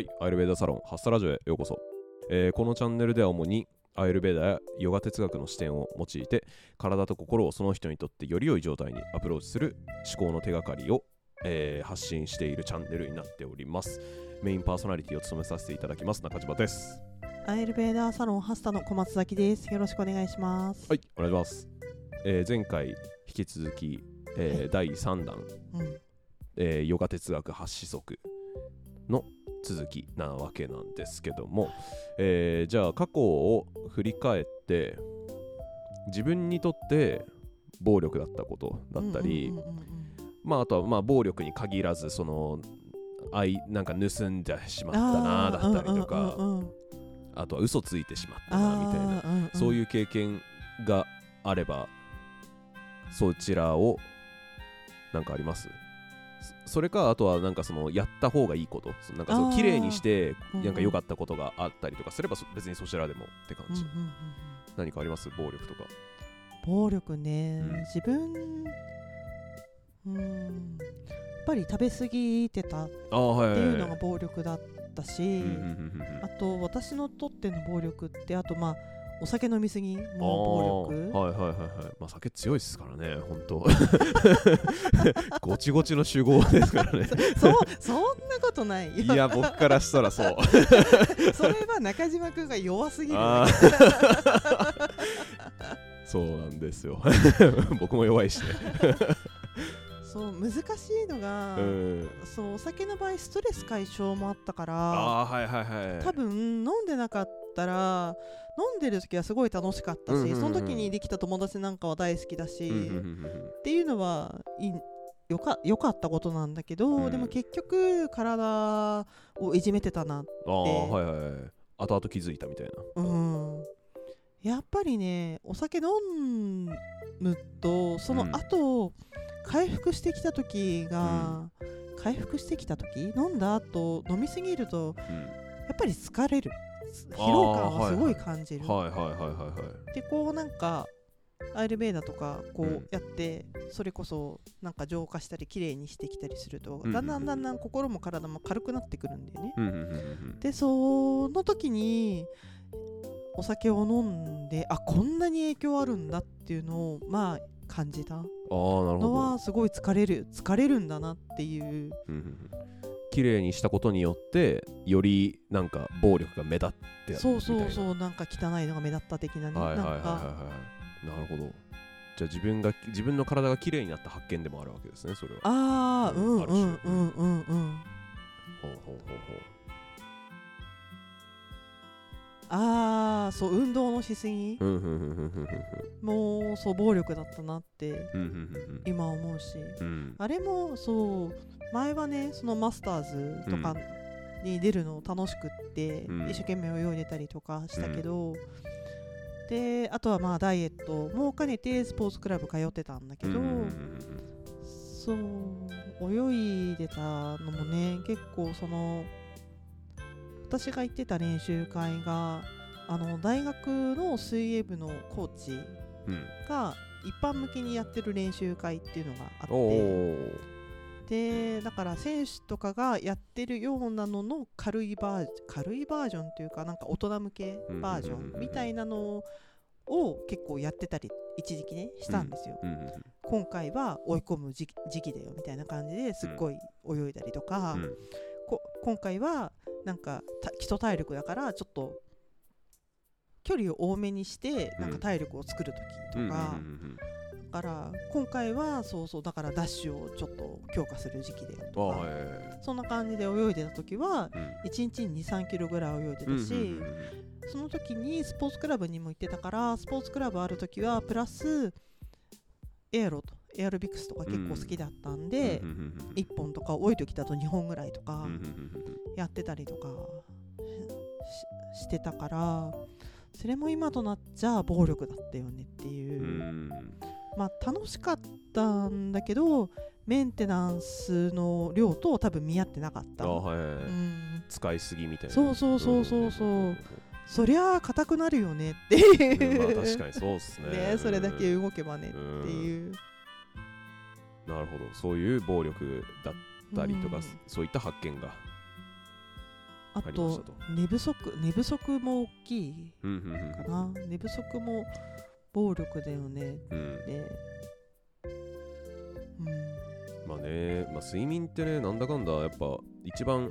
はい、アイルベーダサロンハッサラジオへようこそ、えーこのチャンネルでは主にアイルベーダやヨガ哲学の視点を用いて体と心をその人にとってより良い状態にアプローチする思考の手がかりを、えー発信しているチャンネルになっております。メインパーソナリティを務めさせていただきます中島です。アイルベーダーサロンハスタの小松崎です。よろしくお願いします。はいお願いします、えー前回引き続き、えーはい。第3弾、うん、えーヨガ哲学8子則の続きなわけなんですけども、えーじゃあ過去を振り返って自分にとって暴力だったことだったり、まああとはまあ暴力に限らずその愛なんか盗んでしまったなだったりとか、あとは嘘ついてしまったなみたいな、あーうんうん。そういう経験があればそちらをなんかあります？そそれかあとはなんかそのやった方がいいこと。そなんかその綺麗にしてなんか良かったことがあったりとかすればそ別にそちらでもって感じ、うんうんうんうん。何かあります？暴力とか。暴力ね、うん。自分うん。やっぱり食べ過ぎてたっああはいていうのが暴力だったし、うんうんうんうん。あと私のとっての暴力ってあとまあお酒飲みすぎも暴力？はいはいはいはい。まあ酒強いですからね本当。ごちごちの酒豪ですからね。そうそんなことないよ。いや僕からしたらそう。それは中島君が弱すぎる そうなんですよ。僕も弱いしね。そう難しいのが、うん。そうお酒の場合ストレス解消もあったからああはいはいはい。多分飲んでなかったら飲んでる時はすごい楽しかったし、うんうんうんその時にできた友達なんかは大好きだし、うんうんうんうんっていうのはいいよかよかったことなんだけど、うん。でも結局体をいじめてたなああはいはいはい。後々気づいたみたいな。うん。やっぱりねお酒飲むとその後、回復してきた時が、回復してきた時？飲んだ後飲みすぎるとうん。やっぱり疲れる疲労感はすごい感じる、はい。はいはいはいはいでこうなんかアイルベーダとかこうやって、それこそなんか浄化したり綺麗にしてきたりすると、だんだんだんだん心も体も軽くなってくるんだよね、でその時にお酒を飲んであこんなに影響あるんだっていうのをまあ感じたのど。はすごい疲れる疲れるんだなっていう綺麗にしたことによってよりなんか暴力が目立ってそうそううそうなんか汚いのが目立った的なね、はいはいはいはいなんか。はいなるほど。じゃあ自分が自分の体が綺麗になった発見でもあるわけですねそれは。ああうんうんうんうんうんほうほうほうああそう運動のしすぎもうそう暴力だったなって今思うし。あれもそう前はねそのマスターズとかに出るの楽しくって、うん。一生懸命泳いでたりとかしたけど、であとはまあダイエットも兼ねてスポーツクラブ通ってたんだけど、そう泳いでたのもね結構その私が行ってた練習会があの大学の水泳部のコーチうん。が一般向けにやってる練習会っていうのがあおっておでだから選手とかがやってるようなのの軽いバー軽いバージョンというかなんか大人向けバージョうんうんうんうんンみたいなのを結構やってたり一時期ねしたんですよ。うんうん。今回は追い込む時期時期だよみたいな感じですっごい泳いだりとか、うん。こ今回はなんかた基礎体力だからちょっと距離を多めにしてなんか体力を作る時とか、うんだから今回はそうそうだからダッシュをちょっと強化する時期だよあとか、そんな感じで泳いでた時はうん。1日に2 3キロぐらい泳いでたし、その時にスポーツクラブにも行ってたからスポーツクラブある時はプラスエアロとエアロビクスとか結構好きだったんで、うんうんうんうん1本とか多い時だと2本ぐらいとかやってたりとかししてたからそれも今となっちゃ暴力だったよねっていう。う、ん。まあ楽しかったんだけどメンテナンスの量と多分見合ってなかった、あはいうん、使いすぎみたいな。そうそうそうそうそう。そりゃあ硬くなるよねってう。んいう、まあ確かにそうっすね。ねそれだけ動けばねってう。ん。いう、なるほど。そういう暴力だったりとか、うん。そういった発見がああと。寝不足寝不足も大きいうんうんうんかな寝不足も暴力だよね。うん。でうん。まあね、まあ、睡眠ってねなんだかんだやっぱ一番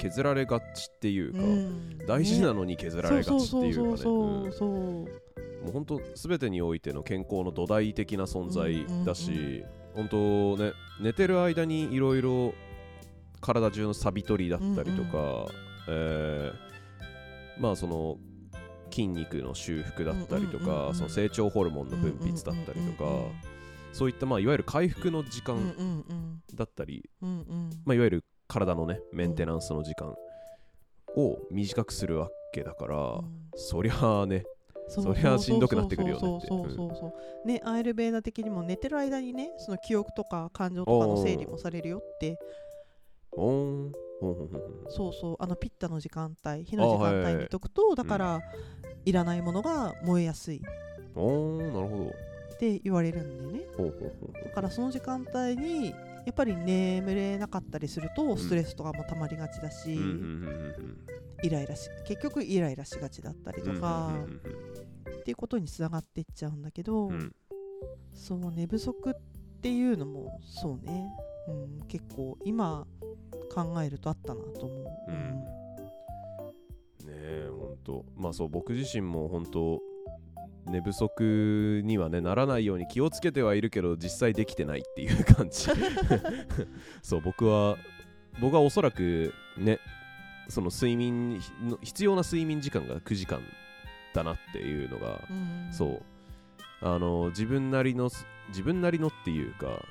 削られがちっていうか、うん。大事なのに削られがちっていうかね。もう本当全てにおいての健康の土台的な存在だし、本当ね寝てる間にいろいろ体中のサビ取りだったりとか、えーまあその筋肉の修復だったりとか、その成長ホルモンの分泌だったりとか、そういったまあいわゆる回復の時間うんだったり、まあ、いわゆる体のねメンテナンスの時間を短くするわけだから、うん。そりゃあねそそりゃしんどくなってくるよね。ってそうそうそうそう。ねアイルベーダ的にも寝てる間にねその記憶とか感情とかの整理もされるよってそうそうあのピッタの時間帯火の時間はいはいはい帯にとくとだから、いらないものが燃えやすい。っおーなるほど。て言われるんだよね。だからその時間帯にやっぱり眠れなかったりするとストレスとかも溜まりがちだし、ううんうんうん。イライラし結局イライラしがちだったりうんとか、うんうんっていうことにつながっていっちゃうんだけど、うんうん。そう寝不足っていうのもそうね、うん、結構今考えるとあったなと思う、うん。ねえほんとまあそう僕自身も本当寝不足にはねならないように気をつけてはいるけど実際できてないっていう感じ。そう僕は僕はおそらくねその睡眠の必要な睡眠時間が9時間だなっていうのがうん。そう。あの自分なりの自分なりのっていうか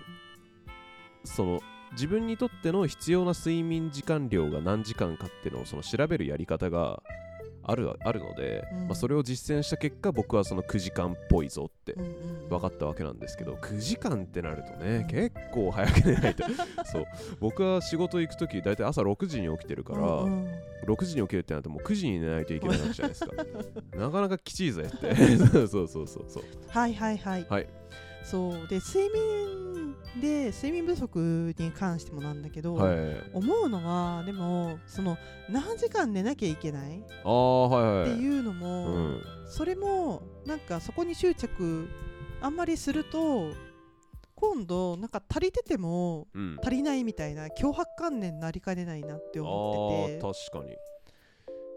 その自分にとっての必要な睡眠時間量が何時間かっていうのをその調べるやり方があるあるので、うん。まあ、それを実践した結果僕はその9時間っぽいぞって分かったわけなんですけど9時間ってなるとね、うん結構早く寝ないと。そう。僕は仕事行く時大体朝6時に起きてるから、うんうん。6時に起きるってなるともう9時に寝ないといけないわけじゃないですか。なかなかきちいぜって。そ うそうそうそうそう。はいはいはい、はい。そう。で睡眠で睡眠不足に関してもなんだけど、はい。思うのはでもその何時間寝なきゃいけないっああはいはい。ていうのうも、ん。それもなんかそこに執着あんまりすると今度なんか足りててもうん。足りないみたいな脅迫観念になりかねないなって思ってて。確かに。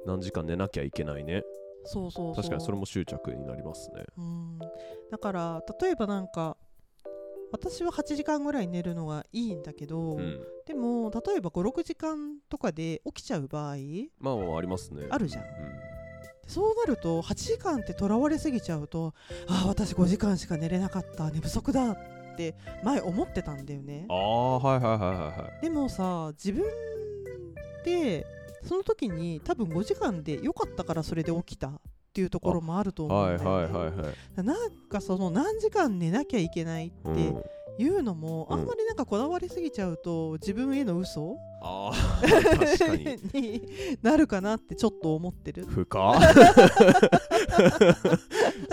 何時間寝なきゃいけないね。そうそうそう。確かにそれも執着になりますね。うん。だから例えばなんか私は8時間ぐらい寝るのがいいんだけど、うん。でも例えば56時間とかで起きちゃう場合まあまあありますね。あるじゃん。うん。そうなると8時間ってとらわれすぎちゃうとああ私5時間しか寝れなかった寝不足だって前思ってたんだよね。ああはいはいはいはいはい。でもさ自分でその時に多分5時間で良かったからそれで起きたっていうところもあると思はいうんだよね、はいはいはいなんかその何時間寝なきゃいけないってうん。いうのも、うん。あんまりなんかこだわりすぎちゃうと自分への嘘？あに。になるかなってちょっと思ってる。深っ。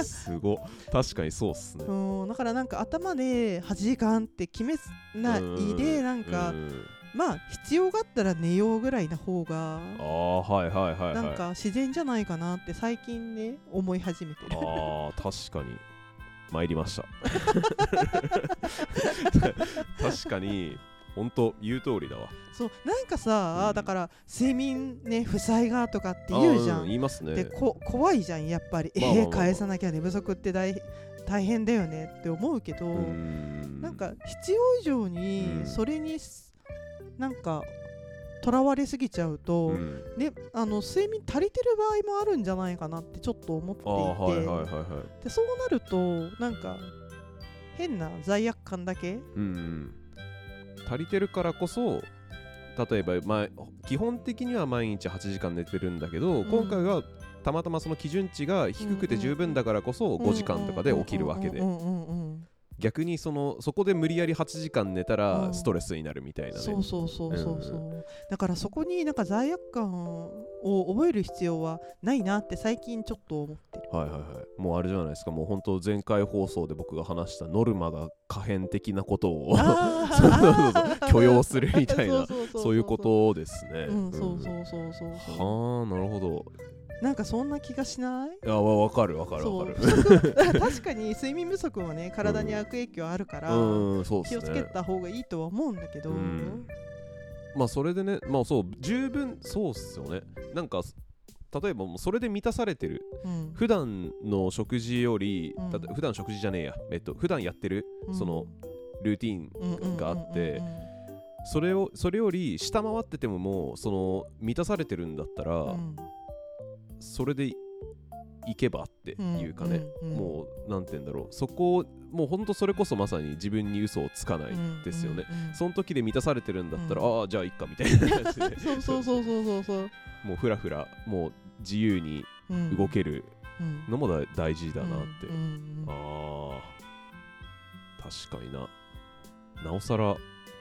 すご確かにそうっすね。うん、だからなんか頭で8時間って決めないでなんかうんまあ必要があったら寝ようぐらいな方がああはいはいはいはい。なんか自然じゃないかなって最近ね思い始めてる。ああ確かに。参りました。確かに本当言う通りだわ。そうなんかさ、うん。だから睡眠ね負債がとかって言うじゃあーん。言いますね。でこ怖いじゃんやっぱり、まあまあまあえー返さなきゃ寝不足って大大変だよねって思うけど、なんか必要以上にうん。それにすなんかとらわれすぎちゃうと、うん。ね、あの睡眠足りてる場合もあるんじゃないかなってちょっと思っていて、はいはいでそうなるとなんか変な罪悪感だけうんうん。足りてるからこそ例えば、まあ、基本的には毎日8時間寝てるんだけど、ん。今回はたまたまその基準値が低くて十分だからこそ5時間とかで起きるわけで逆にそのそこで無理やり8時間寝たうん。らストレスになるみたいなね、そうそうそうそうそう、うだからそこになんか罪悪感を覚える必要はないなって最近ちょっと思ってる。はいはいはい。もうあれじゃないですか。もう本当前回放送で僕が話したノルマが可変的なことをあー。そうそうそうあー許容するみたいな。そういうことですね。うん。そうそうそうそうそう。はあなるほど。なんかそんな気がしない？いやわわかるわかるわかる。確かに睡眠不足もね体に悪影響あるから、うんそう気をつけね。た方がいいとは思うんだけど、うん。まあそれでねまあそう十分そうっすよね。なんか例えばもうそれで満たされてる。うん。普段の食事より、うん。普段食事じゃねえや。えっと普段やってるそのルーティンうんうんうんうんうん。があってそれをそれより下回っててももうその満たされてるんだったら、うんそれでいいけばっていうかね、うんうんうん。もうなんて言うんだろう。そこをもうほんとそれこそまさに自分に嘘をつかないですよね、うんうんうん。その時で満たされてるんだったら、うああじゃあいっかみたいな感じで。そうそうそうそうそう。そう、もうふらふらもう自由にうん動けるうん。のもだ大事だなって、うんうんうん。あー確かにな。なおさらあ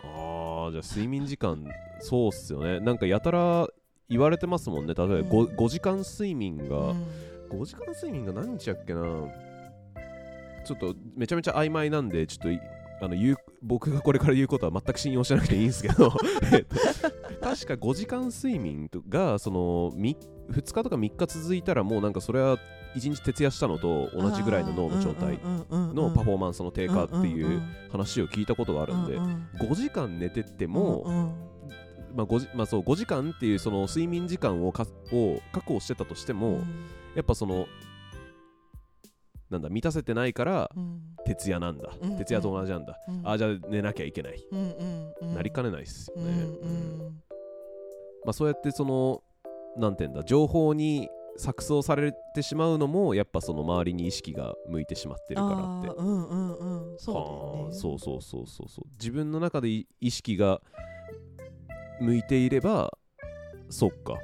ーじゃあ睡眠時間そうっすよね。なんかやたら言われてますもんね。例えば 5, 5時間睡眠が、うん。5時間睡眠が何日やっけな。ちょっとめちゃめちゃ曖昧なんでちょっといあの言う僕がこれから言うことは全く信用しなくていいんですけど。えっと確か5時間睡眠がその2日とか3日続いたらもうなんかそれは1日徹夜したのと同じぐらいの脳の状態のパフォーマンスの低下っていう話を聞いたことがあるんで5時間寝てっても、まあ 5, 時まあ、そう5時間っていうその睡眠時間をかを確保してたとしても、やっぱそのなんだ満たせてないから徹夜なんだ、うん。徹夜と同じなんだ、ああじゃあ寝なきゃいけない、なりかねないっすよね、うんまあ、そうやってそのなんていうんだ情報に錯綜されてしまうのもやっぱその周りに意識が向いてしまってるからって。うんうんうん。そうそうそうそうそうそう。自分の中でい意識が向いていればそっか。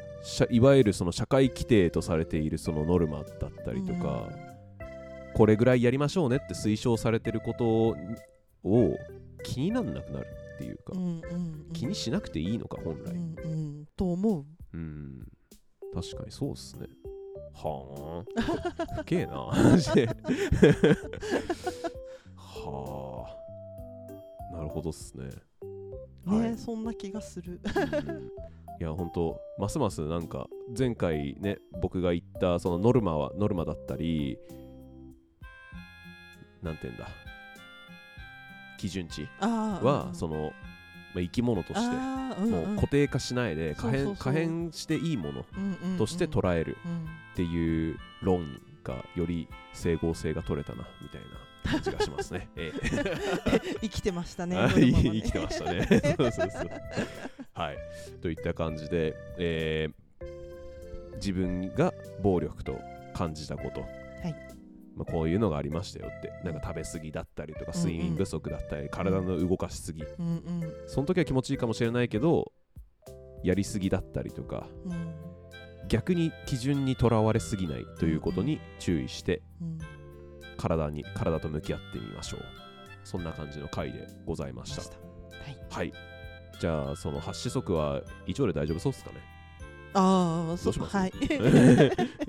いわゆるその社会規定とされているそのノルマだったりとか、これぐらいやりましょうねって推奨されてることを気になんなくなるっていうか、うんうんうん。気にしなくていいのか本来。うんうんと思う。うん。確かにそうっすね。はあ。ふけえな。マジではあ。なるほどっすねはい。ねそんな気がする。うん。いや本当ますますなんか前回ね僕が言ったそのノルマはノルマだったりなんて言うんだ。基準値はその、まあ、生き物としてもう固定化しないで可変可変していいものとして捉えるうん。っていう論がより整合性が取れたなみたいな感じがしますね。え 生きてましたね生きてましたね。そうそうそう。はい。といった感じで、えー自分が暴力と感じたこと、い。まあ、こういうのがありましたよって、なんか食べ過ぎだったりとか、うんうん。睡眠不足だったり、体の動かしすぎ、うんうん。その時は気持ちいいかもしれないけど、やりすぎだったりとか、うん。逆に基準にとらわれすぎないということに注意して、うん。体に体と向き合ってみましょうそんな感じの回でございました。はい。はい。じゃあその8子則は以上で大丈夫そうですかね？ああどします？そううはい。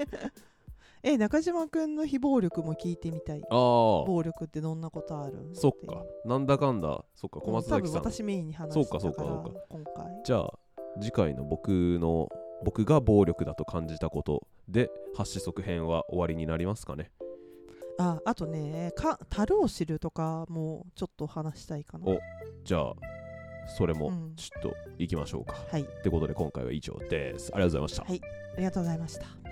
え中島くんの非暴力も聞いてみたい。ああ暴力ってどんなことあるそっか。なんだかんだ。そっか。小松崎さん。私メインに話そうしたからかそうかそう今回。じゃあ次回の僕の僕が暴力だと感じたことで8子則編は終わりになりますかね？ああとねか樽を知るとかもちょっと話したいかな。おじゃあそれもうん。ちょっと行きましょうか、はい。ってことで今回は以上です。ありがとうございました、はい。ありがとうございました